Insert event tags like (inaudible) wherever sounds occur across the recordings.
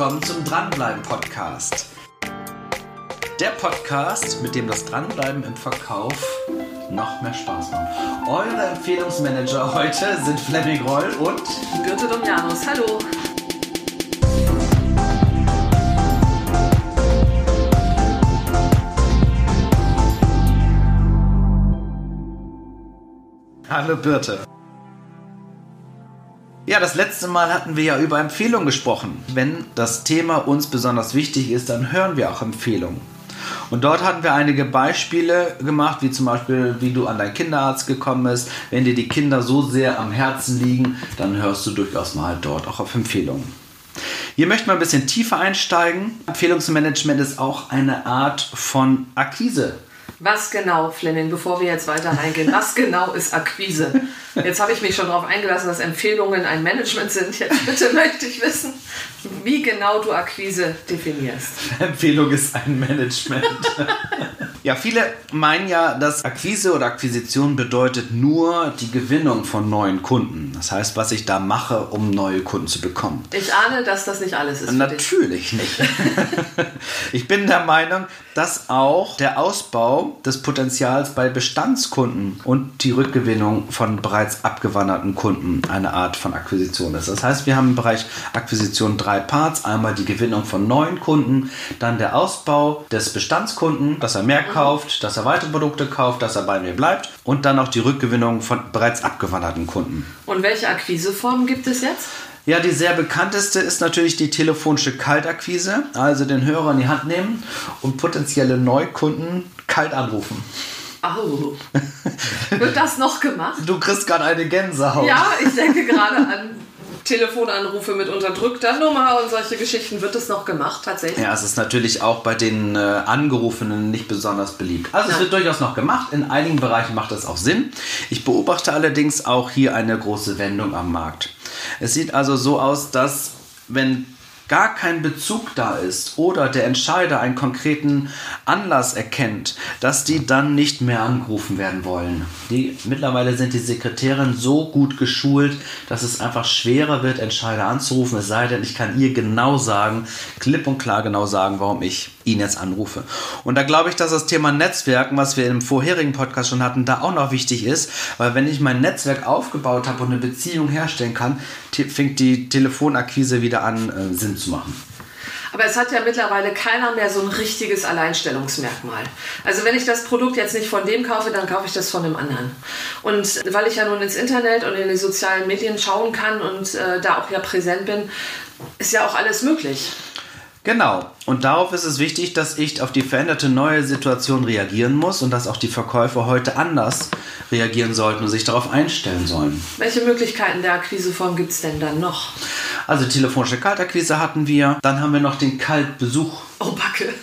willkommen zum Dranbleiben Podcast. Der Podcast, mit dem das Dranbleiben im Verkauf noch mehr Spaß macht. Eure Empfehlungsmanager heute sind Fleming Roll und Birte Domjanus. Hallo. Hallo Birte. Ja, das letzte Mal hatten wir ja über Empfehlungen gesprochen. Wenn das Thema uns besonders wichtig ist, dann hören wir auch Empfehlungen. Und dort hatten wir einige Beispiele gemacht, wie zum Beispiel, wie du an deinen Kinderarzt gekommen bist. Wenn dir die Kinder so sehr am Herzen liegen, dann hörst du durchaus mal dort auch auf Empfehlungen. Hier möchten wir ein bisschen tiefer einsteigen. Empfehlungsmanagement ist auch eine Art von Akquise. Was genau, Fleming, bevor wir jetzt weiter reingehen, was genau ist Akquise? Jetzt habe ich mich schon darauf eingelassen, dass Empfehlungen ein Management sind. Jetzt bitte (laughs) möchte ich wissen, wie genau du Akquise definierst. Empfehlung ist ein Management. (laughs) ja, viele meinen ja, dass Akquise oder Akquisition bedeutet nur die Gewinnung von neuen Kunden. Das heißt, was ich da mache, um neue Kunden zu bekommen. Ich ahne, dass das nicht alles ist. Natürlich nicht. (laughs) ich bin der Meinung, dass auch der Ausbau des Potenzials bei Bestandskunden und die Rückgewinnung von bereits abgewanderten Kunden eine Art von Akquisition ist. Das heißt, wir haben im Bereich Akquisition drei Parts. Einmal die Gewinnung von neuen Kunden, dann der Ausbau des Bestandskunden, dass er mehr kauft, dass er weitere Produkte kauft, dass er bei mir bleibt und dann auch die Rückgewinnung von bereits abgewanderten Kunden. Und welche Akquiseformen gibt es jetzt? Ja, die sehr bekannteste ist natürlich die telefonische Kaltakquise, also den Hörer in die Hand nehmen und potenzielle Neukunden kalt anrufen. Oh. (laughs) Wird das noch gemacht? Du kriegst gerade eine Gänsehaut. Ja, ich denke gerade an Telefonanrufe mit unterdrückter Nummer und solche Geschichten. Wird das noch gemacht tatsächlich? Ja, es ist natürlich auch bei den äh, Angerufenen nicht besonders beliebt. Also Nein. es wird durchaus noch gemacht. In einigen Bereichen macht das auch Sinn. Ich beobachte allerdings auch hier eine große Wendung am Markt. Es sieht also so aus, dass wenn gar kein Bezug da ist oder der Entscheider einen konkreten Anlass erkennt, dass die dann nicht mehr angerufen werden wollen. Die, mittlerweile sind die Sekretärinnen so gut geschult, dass es einfach schwerer wird, Entscheider anzurufen, es sei denn, ich kann ihr genau sagen, klipp und klar genau sagen, warum ich ihn jetzt anrufe. Und da glaube ich, dass das Thema Netzwerken, was wir im vorherigen Podcast schon hatten, da auch noch wichtig ist, weil wenn ich mein Netzwerk aufgebaut habe und eine Beziehung herstellen kann, fängt die Telefonakquise wieder an, äh, Sinn zu machen. Aber es hat ja mittlerweile keiner mehr so ein richtiges Alleinstellungsmerkmal. Also wenn ich das Produkt jetzt nicht von dem kaufe, dann kaufe ich das von dem anderen. Und weil ich ja nun ins Internet und in die sozialen Medien schauen kann und äh, da auch ja präsent bin, ist ja auch alles möglich. Genau. Und darauf ist es wichtig, dass ich auf die veränderte neue Situation reagieren muss und dass auch die Verkäufer heute anders reagieren sollten und sich darauf einstellen sollen. Welche Möglichkeiten der Akquiseform gibt es denn dann noch? Also telefonische Kaltakquise hatten wir. Dann haben wir noch den Kaltbesuch. Oh, Backe.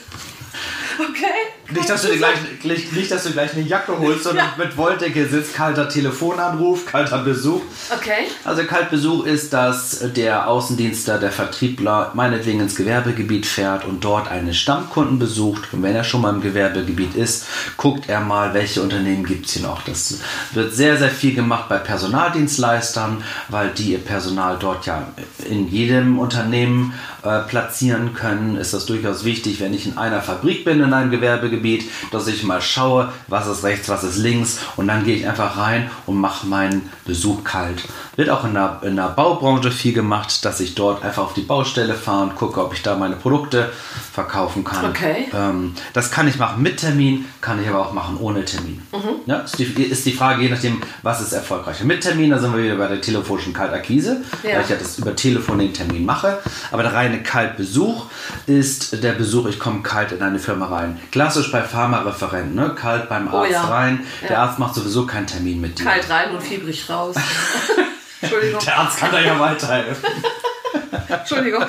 Nicht dass, du dir gleich, nicht, dass du gleich eine Jacke holst, sondern ja. mit Wolldecke sitzt, kalter Telefonanruf, kalter Besuch. Okay. Also Kaltbesuch ist, dass der Außendienstler, der Vertriebler meinetwegen ins Gewerbegebiet fährt und dort einen Stammkunden besucht. Und wenn er schon mal im Gewerbegebiet ist, guckt er mal, welche Unternehmen gibt es hier noch. Das wird sehr, sehr viel gemacht bei Personaldienstleistern, weil die ihr Personal dort ja in jedem Unternehmen äh, platzieren können. Ist das durchaus wichtig, wenn ich in einer Fabrik bin, in einem Gewerbegebiet, Gebiet, dass ich mal schaue, was ist rechts, was ist links und dann gehe ich einfach rein und mache meinen Besuch kalt. Wird auch in der, in der Baubranche viel gemacht, dass ich dort einfach auf die Baustelle fahre und gucke, ob ich da meine Produkte verkaufen kann. Okay. Ähm, das kann ich machen mit Termin, kann ich aber auch machen ohne Termin. Mhm. Ja, ist, die, ist die Frage, je nachdem, was ist erfolgreicher. Mit Termin, da sind wir wieder bei der telefonischen Kaltakquise, ja. weil ich ja das über Telefon den Termin mache. Aber der reine Kaltbesuch ist der Besuch, ich komme kalt in eine Firma rein. Klassisch bei Pharmareferenten, ne? Kalt beim oh Arzt oh ja. rein. Der ja. Arzt macht sowieso keinen Termin mit dir. Kalt rein und fiebrig raus. (laughs) Entschuldigung. Der Arzt kann da ja weiterhelfen. (laughs) Entschuldigung.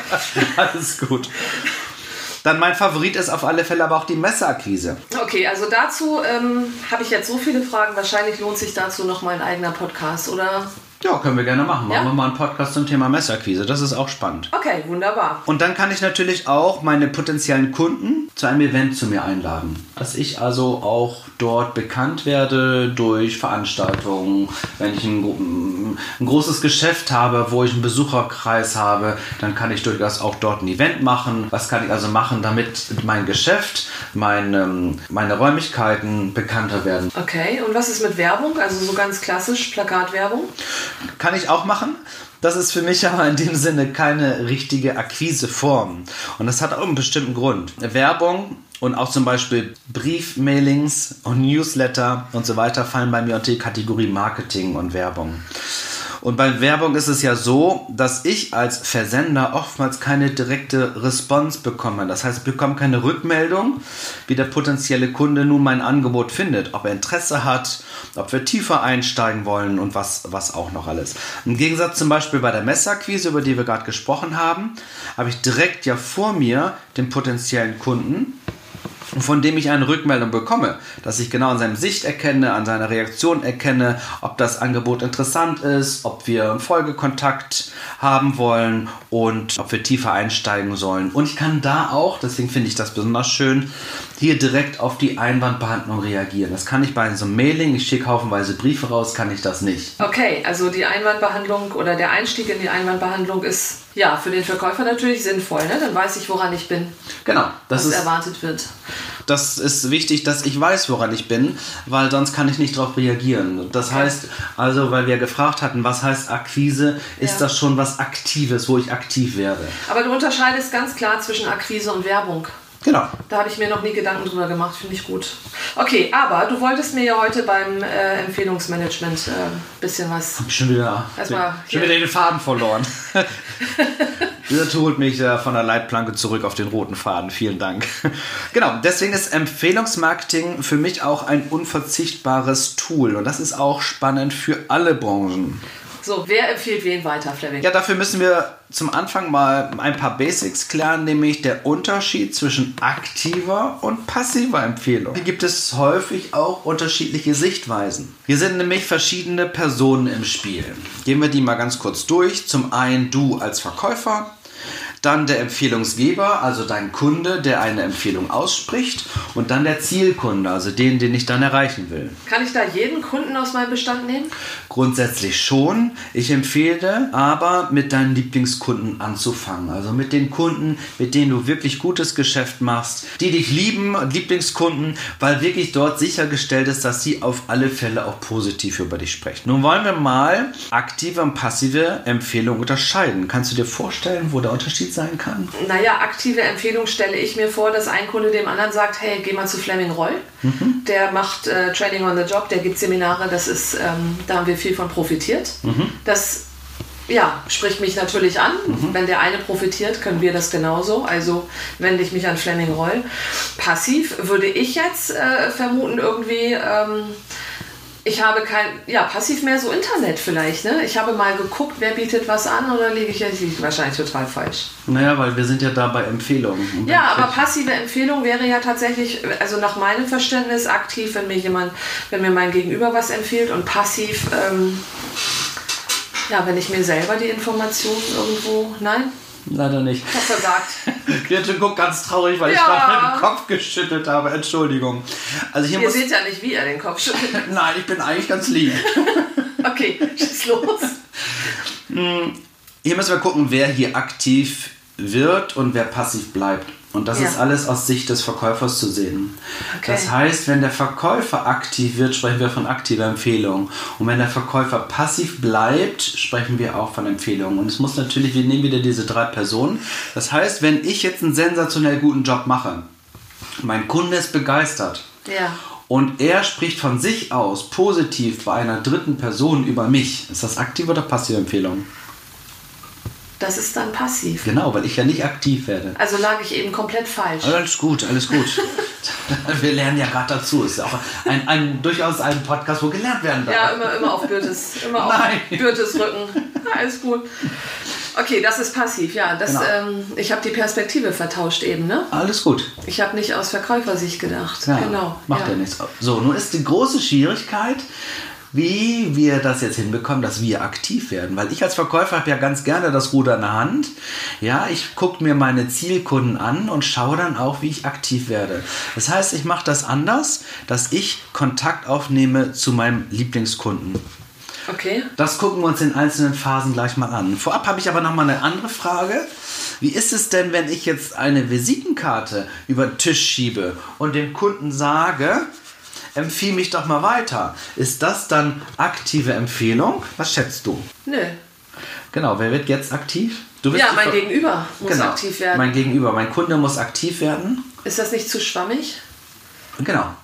Alles gut. Dann mein Favorit ist auf alle Fälle aber auch die Messeakquise. Okay, also dazu ähm, habe ich jetzt so viele Fragen. Wahrscheinlich lohnt sich dazu noch mal ein eigener Podcast, oder? Ja, können wir gerne machen. Machen Ja? wir mal einen Podcast zum Thema Messerquise. Das ist auch spannend. Okay, wunderbar. Und dann kann ich natürlich auch meine potenziellen Kunden zu einem Event zu mir einladen. Dass ich also auch dort bekannt werde durch Veranstaltungen. Wenn ich ein, ein großes Geschäft habe, wo ich einen Besucherkreis habe, dann kann ich durchaus auch dort ein Event machen. Was kann ich also machen, damit mein Geschäft, mein, ähm, meine Räumlichkeiten bekannter werden? Okay, und was ist mit Werbung? Also so ganz klassisch Plakatwerbung? Kann ich auch machen. Das ist für mich aber in dem Sinne keine richtige Akquiseform. Und das hat auch einen bestimmten Grund. Werbung und auch zum Beispiel Briefmailings und Newsletter und so weiter fallen bei mir unter die Kategorie Marketing und Werbung. Und bei Werbung ist es ja so, dass ich als Versender oftmals keine direkte Response bekomme. Das heißt, ich bekomme keine Rückmeldung, wie der potenzielle Kunde nun mein Angebot findet, ob er Interesse hat, ob wir tiefer einsteigen wollen und was, was auch noch alles. Im Gegensatz zum Beispiel bei der Messerquise, über die wir gerade gesprochen haben, habe ich direkt ja vor mir den potenziellen Kunden von dem ich eine Rückmeldung bekomme, dass ich genau an seinem Sicht erkenne, an seiner Reaktion erkenne, ob das Angebot interessant ist, ob wir einen Folgekontakt haben wollen und ob wir tiefer einsteigen sollen. Und ich kann da auch, deswegen finde ich das besonders schön, hier direkt auf die Einwandbehandlung reagieren. Das kann ich bei so einem Mailing, ich schicke haufenweise Briefe raus, kann ich das nicht. Okay, also die Einwandbehandlung oder der Einstieg in die Einwandbehandlung ist ja für den Verkäufer natürlich sinnvoll. Ne? Dann weiß ich, woran ich bin, Genau, das was ist erwartet wird. das ist wichtig, dass ich weiß, woran ich bin, weil sonst kann ich nicht darauf reagieren. Das heißt, also, weil wir gefragt hatten, was heißt Akquise, ist Ja. das schon was Aktives, wo ich aktiv werde. Aber du unterscheidest ganz klar zwischen Akquise und Werbung. Genau. Da habe ich mir noch nie Gedanken drüber gemacht, finde ich gut. Okay, aber du wolltest mir ja heute beim äh, Empfehlungsmanagement ein äh, bisschen was. Hab ich schon wieder, Erstmal schon hier. wieder den Faden verloren. (laughs) Das holt mich äh, von der Leitplanke zurück auf den roten Faden. Vielen Dank. (laughs) Genau, deswegen ist Empfehlungsmarketing für mich auch ein unverzichtbares Tool. Und das ist auch spannend für alle Branchen. So, wer empfiehlt wen weiter, Fleming? Ja, dafür müssen wir zum Anfang mal ein paar Basics klären, nämlich der Unterschied zwischen aktiver und passiver Empfehlung. Hier gibt es häufig auch unterschiedliche Sichtweisen. Hier sind nämlich verschiedene Personen im Spiel. Gehen wir die mal ganz kurz durch. Zum einen du als Verkäufer, dann der Empfehlungsgeber, also dein Kunde, der eine Empfehlung ausspricht und dann der Zielkunde, also den, den ich dann erreichen will. Kann ich da jeden Kunden aus meinem Bestand nehmen? Grundsätzlich schon. Ich empfehle aber mit deinen Lieblingskunden anzufangen. Also mit den Kunden, mit denen du wirklich gutes Geschäft machst, die dich lieben, Lieblingskunden, weil wirklich dort sichergestellt ist, dass sie auf alle Fälle auch positiv über dich sprechen. Nun wollen wir mal aktive und passive Empfehlungen unterscheiden. Kannst du dir vorstellen, wo der Unterschied sein kann? Naja, aktive Empfehlung stelle ich mir vor, dass ein Kunde dem anderen sagt, hey, geh mal zu Fleming Roll. Der macht äh, Training on the Job, der gibt Seminare, das ist, ähm, da haben wir viel von profitiert. Das ja, spricht mich natürlich an. Wenn der eine profitiert, können wir das genauso. Also wende ich mich an Fleming Roll. Passiv würde ich jetzt äh, vermuten, irgendwie. Ähm, ich habe kein, ja, passiv mehr so Internet vielleicht, ne? Ich habe mal geguckt, wer bietet was an oder liege ich liege ich wahrscheinlich total falsch. Naja, weil wir sind ja da bei Empfehlungen. Ja, aber passive Empfehlung wäre ja tatsächlich, also nach meinem Verständnis aktiv, wenn mir jemand, wenn mir mein Gegenüber was empfiehlt und passiv, ähm, ja, wenn ich mir selber die Informationen irgendwo, nein, Leider nicht. ich habe versagt. (laughs) Birte guckt ganz traurig, weil ich Ja. gerade mit dem Kopf geschüttelt habe. Entschuldigung. Also hier Ihr muss. seht ja nicht, wie er den Kopf schüttelt. (laughs) Nein, ich bin eigentlich ganz lieb. (laughs) Okay, schieß los. Hier müssen wir gucken, wer hier aktiv wird und wer passiv bleibt. Und das Ja. ist alles aus Sicht des Verkäufers zu sehen. Okay. Das heißt, wenn der Verkäufer aktiv wird, sprechen wir von aktiver Empfehlung. Und wenn der Verkäufer passiv bleibt, sprechen wir auch von Empfehlungen. Und es muss natürlich, wir nehmen wieder diese drei Personen. Das heißt, wenn ich jetzt einen sensationell guten Job mache, mein Kunde ist begeistert, Ja. und er spricht von sich aus positiv bei einer dritten Person über mich. Ist das aktive oder passive Empfehlung? Das ist dann passiv. Genau, weil ich ja nicht aktiv werde. Also lag ich eben komplett falsch. Alles gut, alles gut. (laughs) Wir lernen ja gerade dazu. Ist ja auch ein, ein, durchaus ein Podcast, wo gelernt werden darf. Ja, immer, immer auf Birtes, immer auf Nein. Birtes Rücken. Ja, (laughs) alles gut. Okay, das ist passiv, ja. Das, Genau. ähm, ich habe die Perspektive vertauscht eben, ne? Alles gut. Ich habe nicht aus Verkäufersicht gedacht. Ja, genau. Macht ja. nichts. So, nun ist die große Schwierigkeit, wie wir das jetzt hinbekommen, dass wir aktiv werden. Weil ich als Verkäufer habe ja ganz gerne das Ruder in der Hand. Ja, ich gucke mir meine Zielkunden an und schaue dann auch, wie ich aktiv werde. Das heißt, ich mache das anders, dass ich Kontakt aufnehme zu meinem Lieblingskunden. Okay. Das gucken wir uns in einzelnen Phasen gleich mal an. Vorab habe ich aber noch mal eine andere Frage. Wie ist es denn, wenn ich jetzt eine Visitenkarte über den Tisch schiebe und dem Kunden sage, empfiehl mich doch mal weiter? Ist das dann aktive Empfehlung? Was schätzt du? Nö. Genau, wer wird jetzt aktiv? Du bist ja, mein Gegenüber muss genau, aktiv werden. Mein Gegenüber, mein Kunde muss aktiv werden. Ist das nicht zu schwammig? Genau.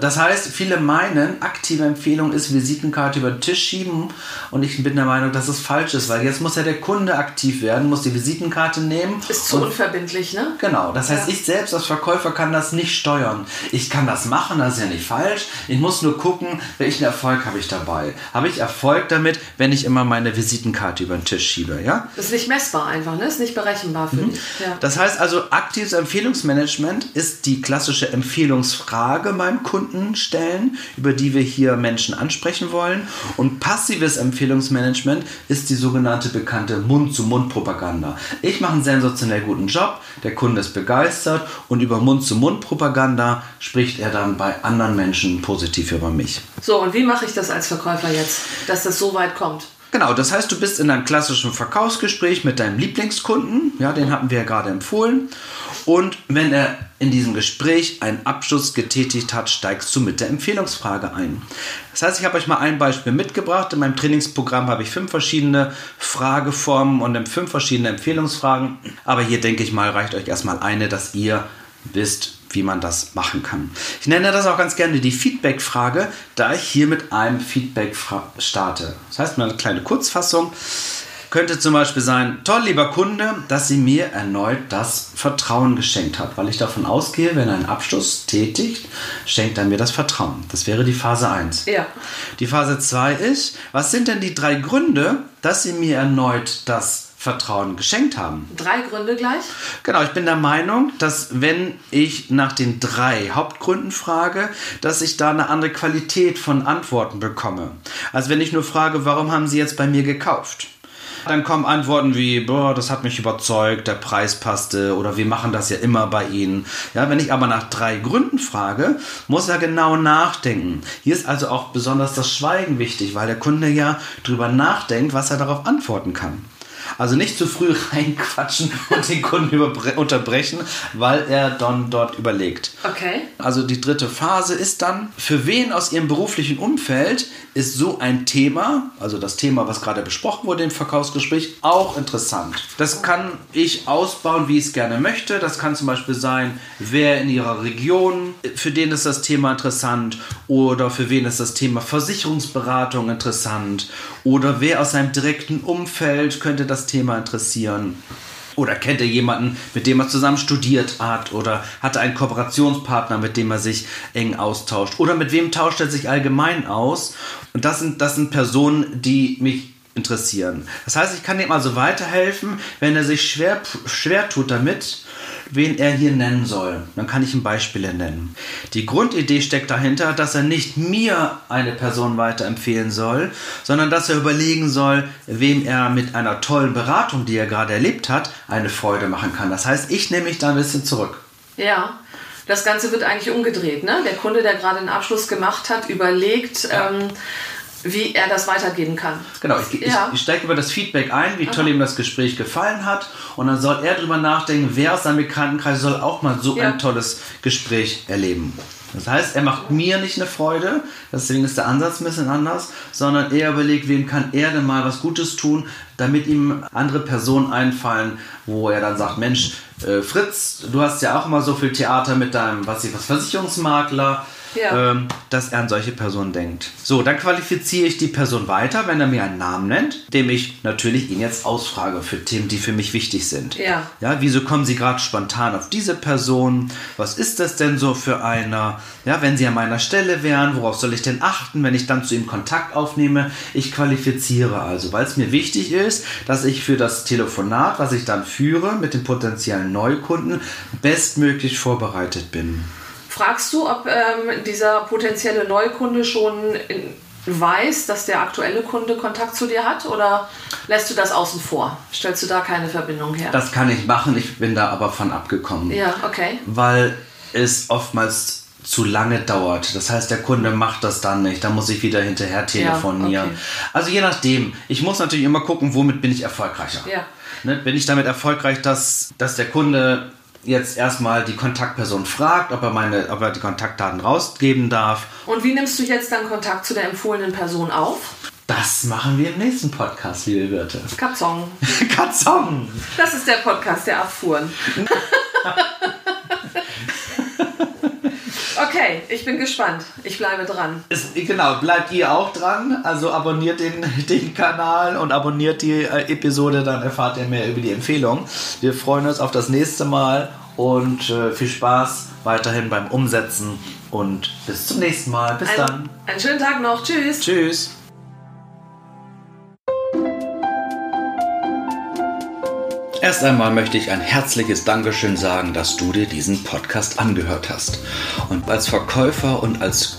Das heißt, viele meinen, aktive Empfehlung ist Visitenkarte über den Tisch schieben und ich bin der Meinung, dass es falsch ist, weil jetzt muss ja der Kunde aktiv werden, muss die Visitenkarte nehmen. Ist zu unverbindlich, ne? Genau. Das heißt, ja. ich selbst als Verkäufer kann das nicht steuern. Ich kann das machen, das ist ja nicht falsch. Ich muss nur gucken, welchen Erfolg habe ich dabei. Habe ich Erfolg damit, wenn ich immer meine Visitenkarte über den Tisch schiebe, ja? Das ist nicht messbar einfach, ne? Das ist nicht berechenbar für mhm. dich. Ja. Das heißt also, aktives Empfehlungsmanagement ist die klassische Empfehlungsfrage beim Kunden stellen, über die wir hier Menschen ansprechen wollen. Und passives Empfehlungsmanagement ist die sogenannte bekannte Mund-zu-Mund-Propaganda. Ich mache einen sensationell guten Job, der Kunde ist begeistert und über Mund-zu-Mund-Propaganda spricht er dann bei anderen Menschen positiv über mich. So, und wie mache ich das als Verkäufer jetzt, dass das so weit kommt? Genau, das heißt, du bist in einem klassischen Verkaufsgespräch mit deinem Lieblingskunden, ja, den hatten wir ja gerade empfohlen. Und wenn er in diesem Gespräch einen Abschluss getätigt hat, steigst du mit der Empfehlungsfrage ein. Das heißt, ich habe euch mal ein Beispiel mitgebracht. In meinem Trainingsprogramm habe ich fünf verschiedene Frageformen und fünf verschiedene Empfehlungsfragen. Aber hier denke ich mal, reicht euch erstmal eine, dass ihr wisst, wie man das machen kann. Ich nenne das auch ganz gerne die Feedback-Frage, da ich hier mit einem Feedback starte. Das heißt, eine kleine Kurzfassung könnte zum Beispiel sein, toll, lieber Kunde, dass Sie mir erneut das Vertrauen geschenkt hat, weil ich davon ausgehe, wenn er einen Abschluss tätigt, schenkt er mir das Vertrauen. Das wäre die Phase 1. Ja. Die Phase 2 ist, was sind denn die drei Gründe, dass Sie mir erneut das Vertrauen geschenkt haben. Drei Gründe gleich? Genau, ich bin der Meinung, dass wenn ich nach den drei Hauptgründen frage, dass ich da eine andere Qualität von Antworten bekomme. Also wenn ich nur frage, warum haben Sie jetzt bei mir gekauft? Dann kommen Antworten wie, boah, das hat mich überzeugt, der Preis passte oder wir machen das ja immer bei Ihnen. Ja, wenn ich aber nach drei Gründen frage, muss er genau nachdenken. Hier ist also auch besonders das Schweigen wichtig, weil der Kunde ja drüber nachdenkt, was er darauf antworten kann. Also nicht zu früh (laughs) reinquatschen und den Kunden unterbrechen, weil er dann dort überlegt. Okay. Also die dritte Phase ist dann, für wen aus ihrem beruflichen Umfeld ist so ein Thema, also das Thema, was gerade besprochen wurde im Verkaufsgespräch, auch interessant. Das kann ich ausbauen, wie ich es gerne möchte. Das kann zum Beispiel sein, wer in ihrer Region, für den ist das Thema interessant oder für wen ist das Thema Versicherungsberatung interessant oder wer aus seinem direkten Umfeld könnte das Thema interessieren. Oder kennt er jemanden, mit dem er zusammen studiert hat? Oder hat er einen Kooperationspartner, mit dem er sich eng austauscht? Oder mit wem tauscht er sich allgemein aus? Und das sind, das sind Personen, die mich interessieren. Das heißt, ich kann ihm also weiterhelfen, wenn er sich schwer, schwer tut damit, wen er hier nennen soll. Dann kann ich ihm Beispiele nennen. Die Grundidee steckt dahinter, dass er nicht mir eine Person weiterempfehlen soll, sondern dass er überlegen soll, wem er mit einer tollen Beratung, die er gerade erlebt hat, eine Freude machen kann. Das heißt, ich nehme mich da ein bisschen zurück. Ja. Das Ganze wird eigentlich umgedreht. Ne? Der Kunde, der gerade einen Abschluss gemacht hat, überlegt, ja. ähm, wie er das weitergeben kann. Genau, ich, ja. ich, ich steige über das Feedback ein, wie toll Aha. ihm das Gespräch gefallen hat. Und dann soll er darüber nachdenken, wer aus seinem Bekanntenkreis soll auch mal so ja. ein tolles Gespräch erleben. Das heißt, er macht mir nicht eine Freude, deswegen ist der Ansatz ein bisschen anders, sondern er überlegt, wem kann er denn mal was Gutes tun, damit ihm andere Personen einfallen, wo er dann sagt, Mensch, äh, Fritz, du hast ja auch immer so viel Theater mit deinem, was ich was, Versicherungsmakler, ja. ähm, dass er an solche Personen denkt. So, dann qualifiziere ich die Person weiter, wenn er mir einen Namen nennt, dem ich natürlich ihn jetzt ausfrage für Themen, die für mich wichtig sind. Ja. Ja, wieso kommen Sie gerade spontan auf diese Person? Was ist das denn so für einer? Ja, wenn Sie an meiner Stelle wären, worauf soll ich denn achten, wenn ich dann zu ihm Kontakt aufnehme? Ich qualifiziere also, weil es mir wichtig ist, dass ich für das Telefonat, was ich dann führe mit den potenziellen Neukunden, bestmöglich vorbereitet bin. Fragst du, ob ähm, dieser potenzielle Neukunde schon in, weiß, dass der aktuelle Kunde Kontakt zu dir hat oder lässt du das außen vor? Stellst du da keine Verbindung her? Das kann ich machen, ich bin da aber von abgekommen. Ja, okay. Weil es oftmals zu lange dauert. Das heißt, der Kunde macht das dann nicht. Da muss ich wieder hinterher telefonieren. Ja, okay. Also je nachdem. Ich muss natürlich immer gucken, womit bin ich erfolgreicher. Ja. Ne, bin ich damit erfolgreich, dass, dass der Kunde jetzt erstmal die Kontaktperson fragt, ob er, meine, ob er die Kontaktdaten rausgeben darf. Und wie nimmst du jetzt dann Kontakt zu der empfohlenen Person auf? Das machen wir im nächsten Podcast, liebe Wirte. Katzong. (laughs) Katzong. Das ist der Podcast der Abfuhren. (laughs) Okay, ich bin gespannt. Ich bleibe dran. Es, genau, bleibt ihr auch dran. Also abonniert den, (laughs) den Kanal und abonniert die äh, Episode, dann erfahrt ihr mehr über die Empfehlung. Wir freuen uns auf das nächste Mal und äh, viel Spaß weiterhin beim Umsetzen und bis zum nächsten Mal. Bis ein, dann. Einen schönen Tag noch. Tschüss. Tschüss. Erst einmal möchte ich ein herzliches Dankeschön sagen, dass du dir diesen Podcast angehört hast. Und als Verkäufer und als